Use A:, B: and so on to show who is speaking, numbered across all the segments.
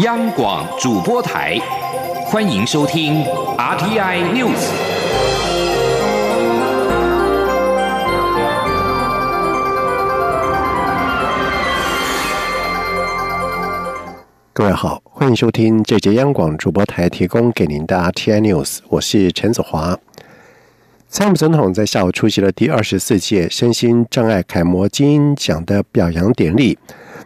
A: 央广主播台，欢迎收听 RTI News。
B: 各位好，欢迎收听这节央广主播台提供给您的 RTI News，我是陈子华。蔡英文总统在下午出席了第二十四届身心障碍楷模精英奖的表扬典礼。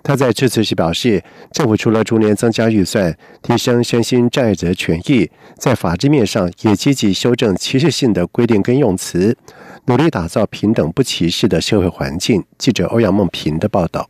B: 他在致辞时表示，政府除了逐年增加预算，提升身心障碍者权益，在法制面上也积极修正歧视性的规定跟用词，努力打造平等不歧视的社会环境。记者欧阳梦平的报道。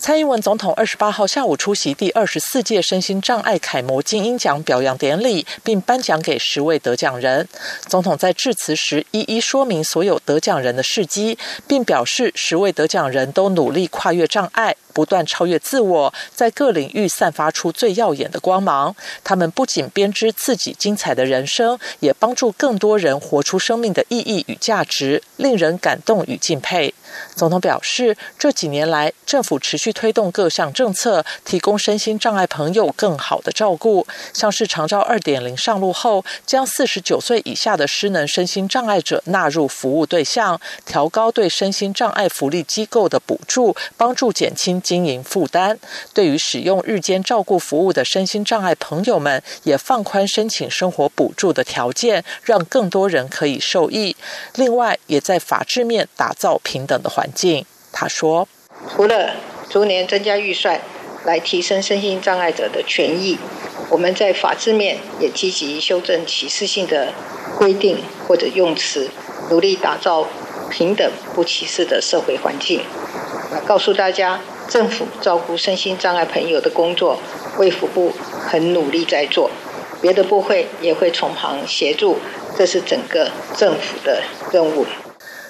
C: 蔡英文总统二十八号下午出席第二十四届身心障碍楷模精英奖表扬典礼，并颁奖给十位得奖人。总统在致辞时一一说明所有得奖人的事迹，并表示十位得奖人都努力跨越障碍。不断超越自我，在各领域散发出最耀眼的光芒。他们不仅编织自己精彩的人生，也帮助更多人活出生命的意义与价值，令人感动与敬佩。总统表示，这几年来，政府持续推动各项政策，提供身心障碍朋友更好的照顾。像是长照二点零上路后，将四十九岁以下的失能身心障碍者纳入服务对象，调高对身心障碍福利机构的补助，帮助减轻。经营负担，对于使用日间照顾服务的身心障碍朋友们，也放宽申请生活补助的条件，让更多人可以受益。另外，也在法制面打造平等的环境。他说：“
D: 除了逐年增加预算来提升身心障碍者的权益，我们在法制面也积极修正歧视性的规定或者用词，努力打造平等不歧视的社会环境。告诉大家。”政府照顾身心障碍朋友的工作，卫福部很努力在做，别的部会也会从旁协助，这是整个政府的任务。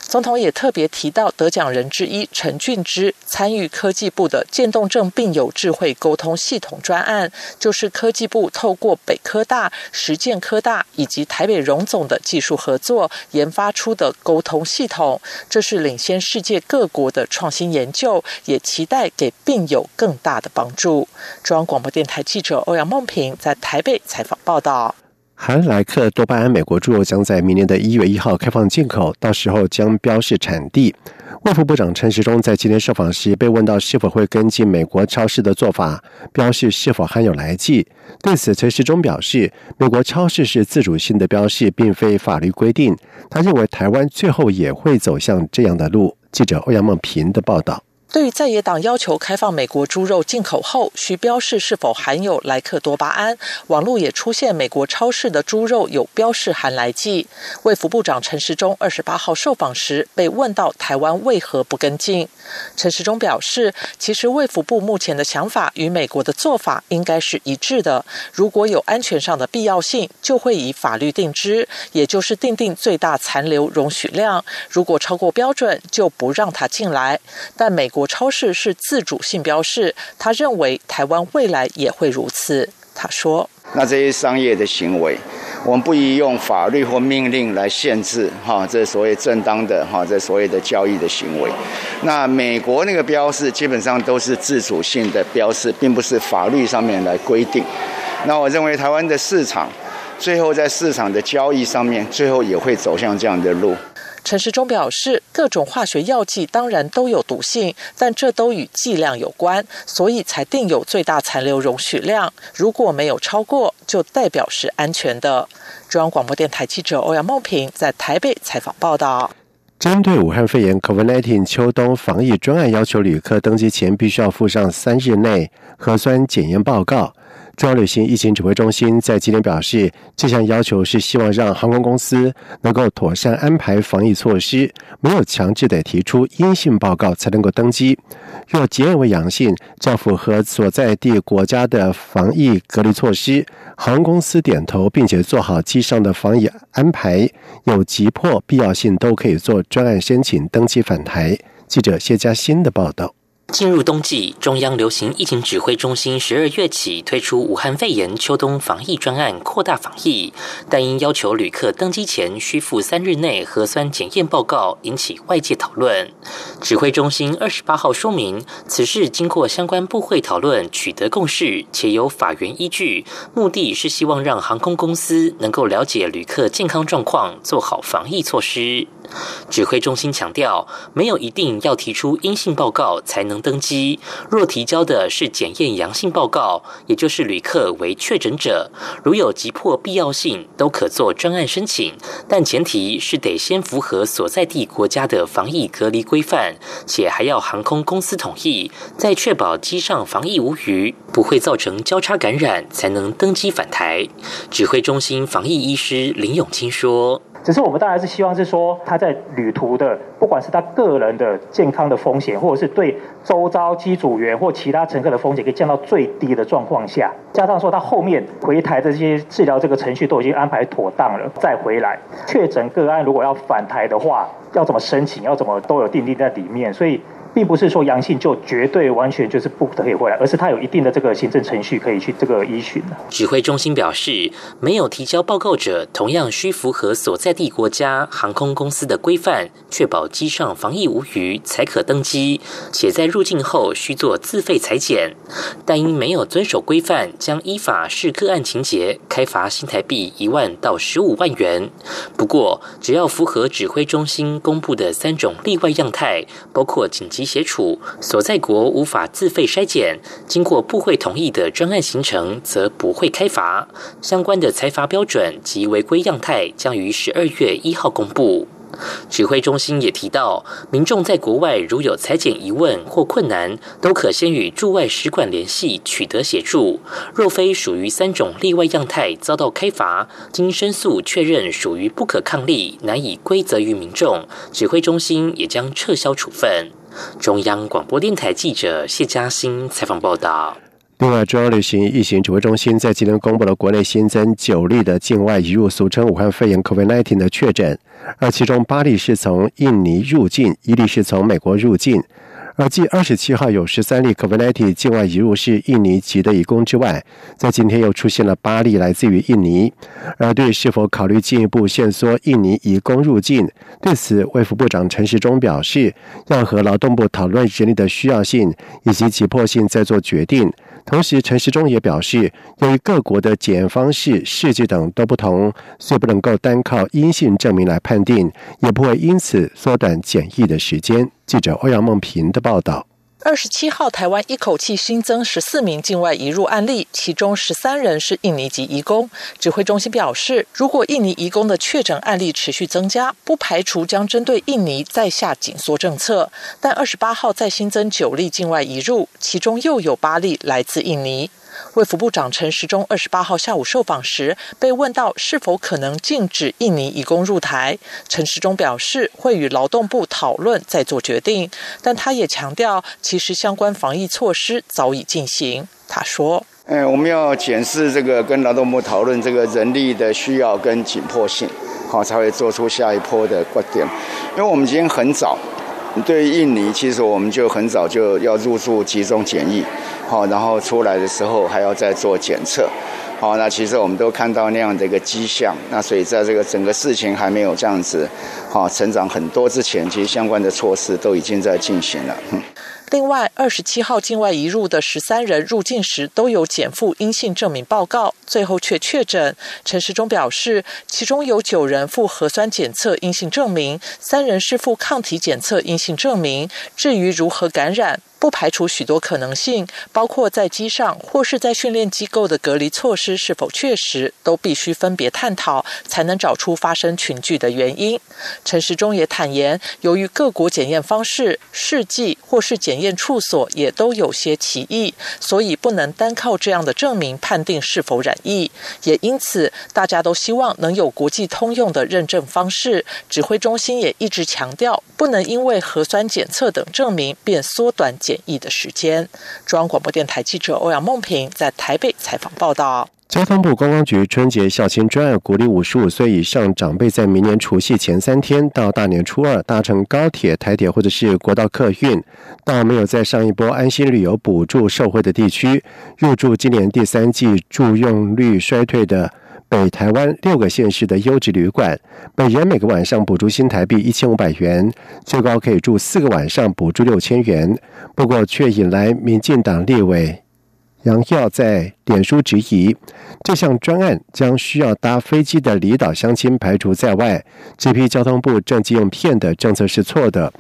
C: 总统也特别提到得奖人之一陈俊之参与科技部的渐冻症病友智慧沟通系统专案，就是科技部透过北科大、实践科大以及台北荣总的技术合作研发出的沟通系统。这是领先世界各国的创新研究，也期待给病友更大的帮助。中央广播电台记者欧阳梦平在台北采访报道。
B: 含莱克多巴胺美国猪肉将在明年的一月一号开放进口，到时候将标示产地。卫副部长陈时中在今天受访时被问到是否会跟进美国超市的做法，标示是否含有来剂。对此，陈时中表示，美国超市是自主性的标示，并非法律规定。他认为台湾最后也会走向这样的路。记者欧阳梦平的报道。
C: 对于在野党要求开放美国猪肉进口后需标示是否含有莱克多巴胺，网络也出现美国超市的猪肉有标示含来剂。卫福部长陈时中二十八号受访时被问到台湾为何不跟进，陈时中表示，其实卫福部目前的想法与美国的做法应该是一致的。如果有安全上的必要性，就会以法律定之，也就是定定最大残留容许量。如果超过标准，就不让它进来。但美国。国超市是自主性标示，他认为台湾未来也会如此。他说：“
E: 那这些商业的行为，我们不宜用法律或命令来限制，哈，这所谓正当的哈，这所谓的交易的行为。那美国那个标示基本上都是自主性的标示，并不是法律上面来规定。那我认为台湾的市场，最后在市场的交易上面，最后也会走向这样的路。”
C: 陈时中表示，各种化学药剂当然都有毒性，但这都与剂量有关，所以才定有最大残留容许量。如果没有超过，就代表是安全的。中央广播电台记者欧阳梦平在台北采访报道。
B: 针对武汉肺炎 （COVID-19） 秋冬防疫专案，要求旅客登机前必须要附上三日内核酸检验报告。中央旅行疫情指挥中心在今天表示，这项要求是希望让航空公司能够妥善安排防疫措施，没有强制的提出阴性报告才能够登机。若检验为阳性，要符合所在地国家的防疫隔离措施。航空公司点头，并且做好机上的防疫安排，有急迫必要性都可以做专案申请登机返台。记者谢佳欣的报道。
F: 进入冬季，中央流行疫情指挥中心十二月起推出武汉肺炎秋冬防疫专案，扩大防疫，但因要求旅客登机前需附三日内核酸检验报告，引起外界讨论。指挥中心二十八号说明，此事经过相关部会讨论，取得共识，且有法源依据，目的是希望让航空公司能够了解旅客健康状况，做好防疫措施。指挥中心强调，没有一定要提出阴性报告才能登机。若提交的是检验阳性报告，也就是旅客为确诊者，如有急迫必要性，都可做专案申请。但前提是得先符合所在地国家的防疫隔离规范，且还要航空公司同意，在确保机上防疫无虞，不会造成交叉感染，才能登机返台。指挥中心防疫医师林永清说。
G: 只是我们当然是希望是说，他在旅途的，不管是他个人的健康的风险，或者是对周遭机组员或其他乘客的风险，可以降到最低的状况下，加上说他后面回台的这些治疗这个程序都已经安排妥当了，再回来确诊个案如果要返台的话，要怎么申请，要怎么都有定定在里面，所以。并不是说阳性就绝对完全就是不可以回来，而是他有一定的这个行政程序可以去这个依循的。
F: 指挥中心表示，没有提交报告者同样需符合所在地国家航空公司的规范，确保机上防疫无虞才可登机，且在入境后需做自费裁剪。但因没有遵守规范，将依法视个案情节开罚新台币一万到十五万元。不过，只要符合指挥中心公布的三种例外样态，包括紧急。协处所在国无法自费筛检，经过部会同意的专案行程，则不会开罚。相关的裁罚标准及违规样态将于十二月一号公布。指挥中心也提到，民众在国外如有裁剪疑问或困难，都可先与驻外使馆联系，取得协助。若非属于三种例外样态遭到开罚，经申诉确认属于不可抗力，难以归责于民众，指挥中心也将撤销处分。中央广播电台记者谢嘉欣采访报道。
B: 另外，中央流行疫情指挥中心在今天公布了国内新增九例的境外移入，俗称武汉肺炎 （COVID-19） 的确诊，而其中八例是从印尼入境，一例是从美国入境。而继二十七号有十三例 COVID-19 境外移入是印尼籍的移工之外，在今天又出现了八例来自于印尼。而对是否考虑进一步限缩印尼移工入境，对此，卫副部长陈时中表示，要和劳动部讨论人力的需要性以及急迫性，再做决定。同时，陈时中也表示，由于各国的检验方式、试剂等都不同，所以不能够单靠阴性证明来判定，也不会因此缩短检疫的时间。记者欧阳梦平的报道。
C: 二十七号，台湾一口气新增十四名境外移入案例，其中十三人是印尼籍移工。指挥中心表示，如果印尼移工的确诊案例持续增加，不排除将针对印尼再下紧缩政策。但二十八号再新增九例境外移入，其中又有八例来自印尼。卫福部长陈时中二十八号下午受访时，被问到是否可能禁止印尼移工入台，陈时中表示会与劳动部讨论再做决定，但他也强调，其实相关防疫措施早已进行。他说：“
E: 嗯，我们要检视这个，跟劳动部讨论这个人力的需要跟紧迫性，好才会做出下一波的观点。因为我们今天很早，对印尼其实我们就很早就要入住集中检疫。”好，然后出来的时候还要再做检测，好，那其实我们都看到那样的一个迹象，那所以在这个整个事情还没有这样子，好成长很多之前，其实相关的措施都已经在进行了。
C: 另外，二十七号境外移入的十三人入境时都有减负阴性证明报告，最后却确诊。陈时中表示，其中有九人负核酸检测阴性证明，三人是负抗体检测阴性证明。至于如何感染？不排除许多可能性，包括在机上或是在训练机构的隔离措施是否确实，都必须分别探讨，才能找出发生群聚的原因。陈时中也坦言，由于各国检验方式、试剂或是检验处所也都有些歧义，所以不能单靠这样的证明判定是否染疫。也因此，大家都希望能有国际通用的认证方式。指挥中心也一直强调，不能因为核酸检测等证明便缩短。检疫的时间。中央广播电台记者欧阳梦平在台北采访报道。
B: 交通部观光局春节孝亲专案鼓励五十五岁以上长辈在明年除夕前三天到大年初二搭乘高铁、台铁或者是国道客运，到没有在上一波安心旅游补助受惠的地区，入住今年第三季住用率衰退的北台湾六个县市的优质旅馆，每人每个晚上补助新台币一千五百元，最高可以住四个晚上，补助六千元。不过却引来民进党立委。杨耀在脸书质疑，这项专案将需要搭飞机的离岛乡亲排除在外，这批交通部政绩用骗的政策是错的。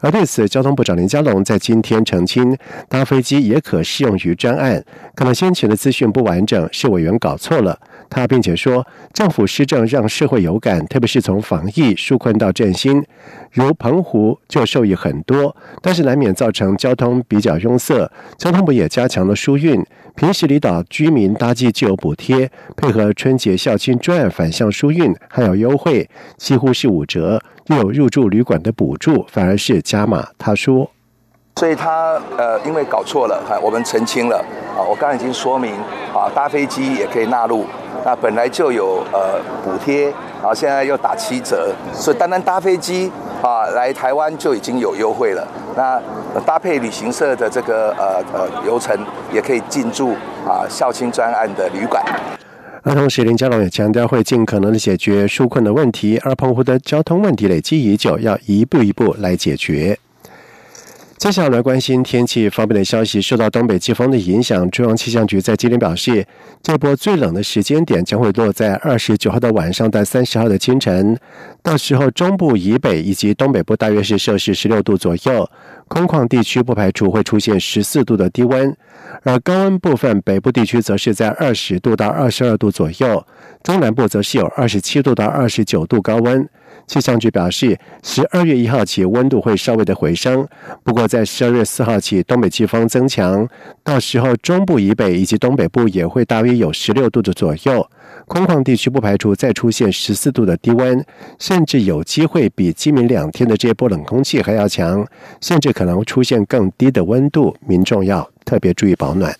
B: 而对此，交通部长林佳龙在今天澄清，搭飞机也可适用于专案，可能先前的资讯不完整，是委员搞错了。他并且说，政府施政让社会有感，特别是从防疫纾困到振兴，如澎湖就受益很多，但是难免造成交通比较拥塞。交通部也加强了疏运，平时离岛居民搭机就有补贴，配合春节校庆专案返乡疏运还有优惠，几乎是五折，又有入住旅馆的补助，反而是加码。他说。
H: 所以他呃，因为搞错了，哈，我们澄清了啊。我刚刚已经说明啊，搭飞机也可以纳入，那本来就有呃补贴，然后现在又打七折，所以单单搭飞机啊来台湾就已经有优惠了。那搭配旅行社的这个呃呃流程，也可以进驻啊校庆专案的旅馆。
B: 那同时，林佳龙也强调会尽可能的解决纾困的问题，而澎湖的交通问题累积已久，要一步一步来解决。接下来关心天气方面的消息。受到东北季风的影响，中央气象局在今天表示，这波最冷的时间点将会落在二十九号的晚上到三十号的清晨。到时候，中部以北以及东北部大约是摄氏十六度左右，空旷地区不排除会出现十四度的低温。而高温部分，北部地区则是在二十度到二十二度左右，中南部则是有二十七度到二十九度高温。气象局表示，十二月一号起温度会稍微的回升，不过在十二月四号起东北季风增强，到时候中部以北以及东北部也会大约有十六度的左右，空旷地区不排除再出现十四度的低温，甚至有机会比今明两天的这波冷空气还要强，甚至可能出现更低的温度，民众要特别注意保暖。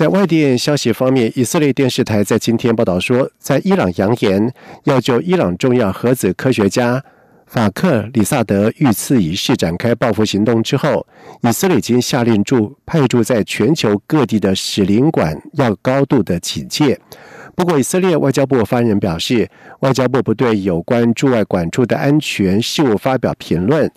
B: 在外电消息方面，以色列电视台在今天报道说，在伊朗扬言要就伊朗重要核子科学家法克里萨德遇刺一事展开报复行动之后，以色列已经下令驻派驻在全球各地的使领馆要高度的警戒。不过，以色列外交部发言人表示，外交部不对有关驻外馆处的安全事务发表评论。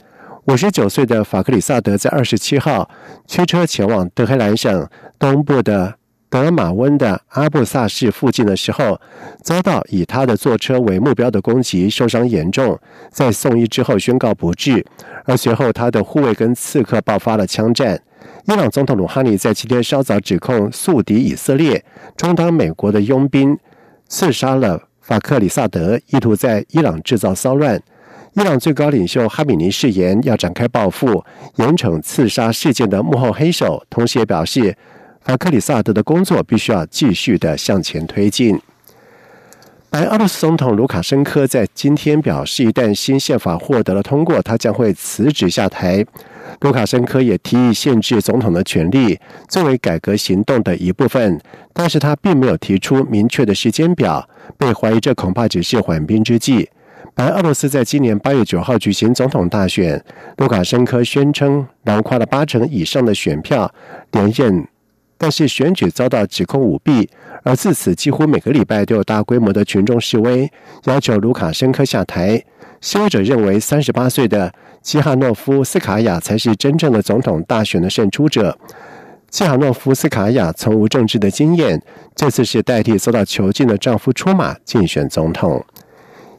B: 五十九岁的法克里萨德在二十七号驱车前往德黑兰省东部的德马温的阿布萨市附近的时候，遭到以他的坐车为目标的攻击，受伤严重，在送医之后宣告不治。而随后，他的护卫跟刺客爆发了枪战。伊朗总统鲁哈尼在今天稍早指控宿敌以色列充当美国的佣兵，刺杀了法克里萨德，意图在伊朗制造骚乱。伊朗最高领袖哈米尼誓言要展开报复，严惩刺杀事件的幕后黑手，同时也表示，法克里萨德的工作必须要继续的向前推进。白俄罗斯总统卢卡申科在今天表示，一旦新宪法获得了通过，他将会辞职下台。卢卡申科也提议限制总统的权利，作为改革行动的一部分，但是他并没有提出明确的时间表，被怀疑这恐怕只是缓兵之计。白俄罗斯在今年八月九号举行总统大选，卢卡申科宣称囊括了八成以上的选票连任，但是选举遭到指控舞弊，而自此几乎每个礼拜都有大规模的群众示威，要求卢卡申科下台。示威者认为，三十八岁的基哈诺夫斯卡娅才是真正的总统大选的胜出者。基哈诺夫斯卡娅从无政治的经验，这次是代替遭到囚禁的丈夫出马竞选总统。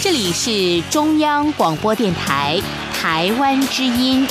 I: 这里是中央广播电台台湾之音。